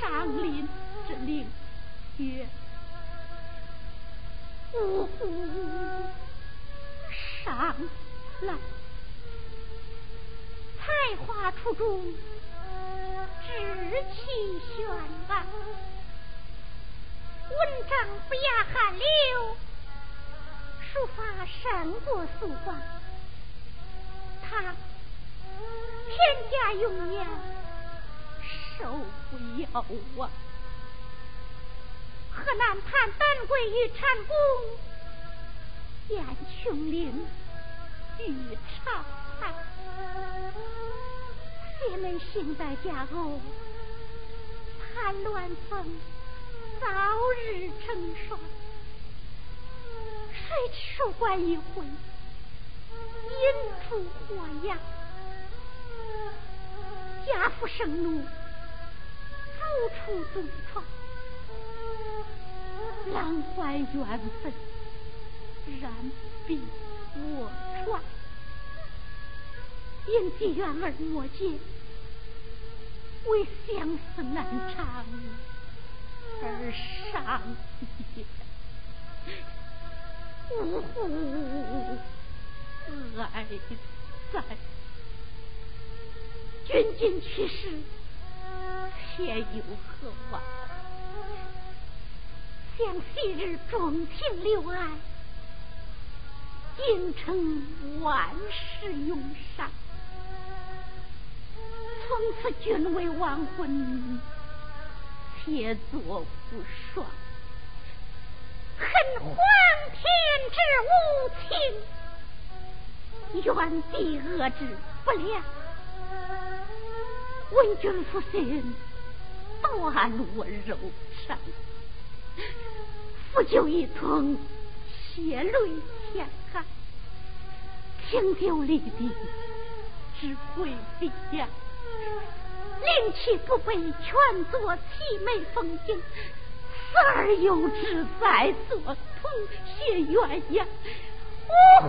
上林之令曰：“呜呼，上来！才华出众，志气轩昂，文章不亚韩流，书法胜过苏王。他天家永远。”受不了啊！河南盼丹桂与蟾公，见琼林与长叹。谢们幸在家后，盼鸾凤早日成双。谁知守关一回，引出祸殃。家父盛怒。无处中况，兰怀缘分，然并我传。因既缘而莫见，为相思难长而伤也。呜呼，哀哉！君今去世。天有何望？想昔日钟情留爱，竟成万世永伤。从此君为亡魂，且作不爽。恨皇天之无情，怨帝恶之不良。闻君负心，断我肉肠。抚酒一通，血泪千行。清酒立地，只会飞扬。灵气不备，全作凄美风景。死而又知在所同学鸳鸯，我怀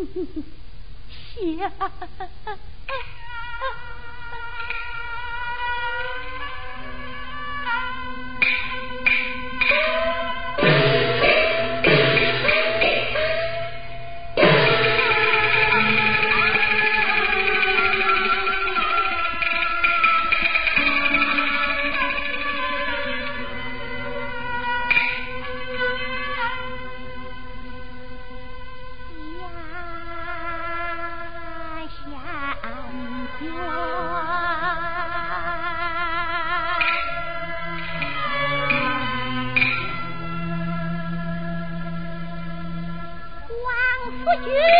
在 you.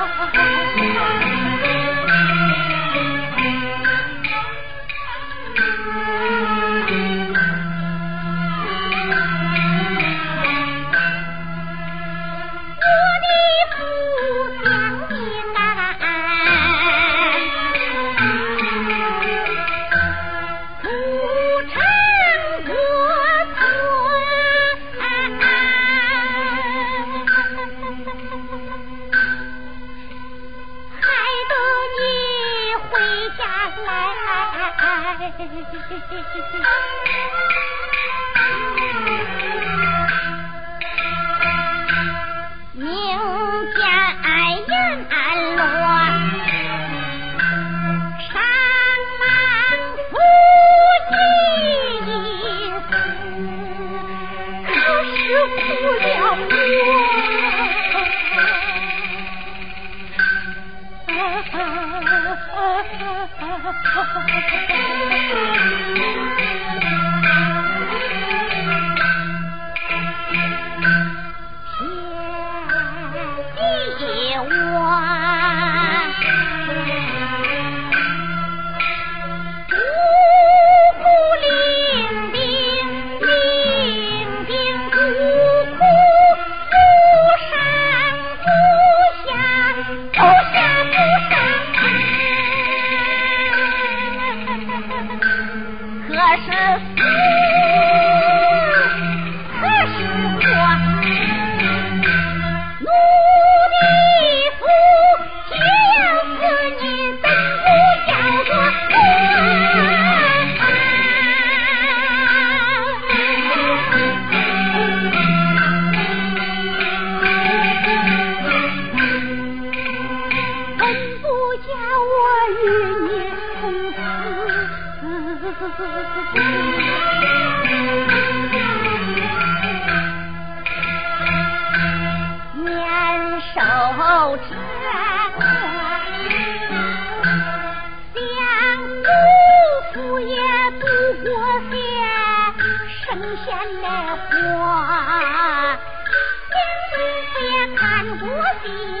二是鲜奶花，连豆腐看不起。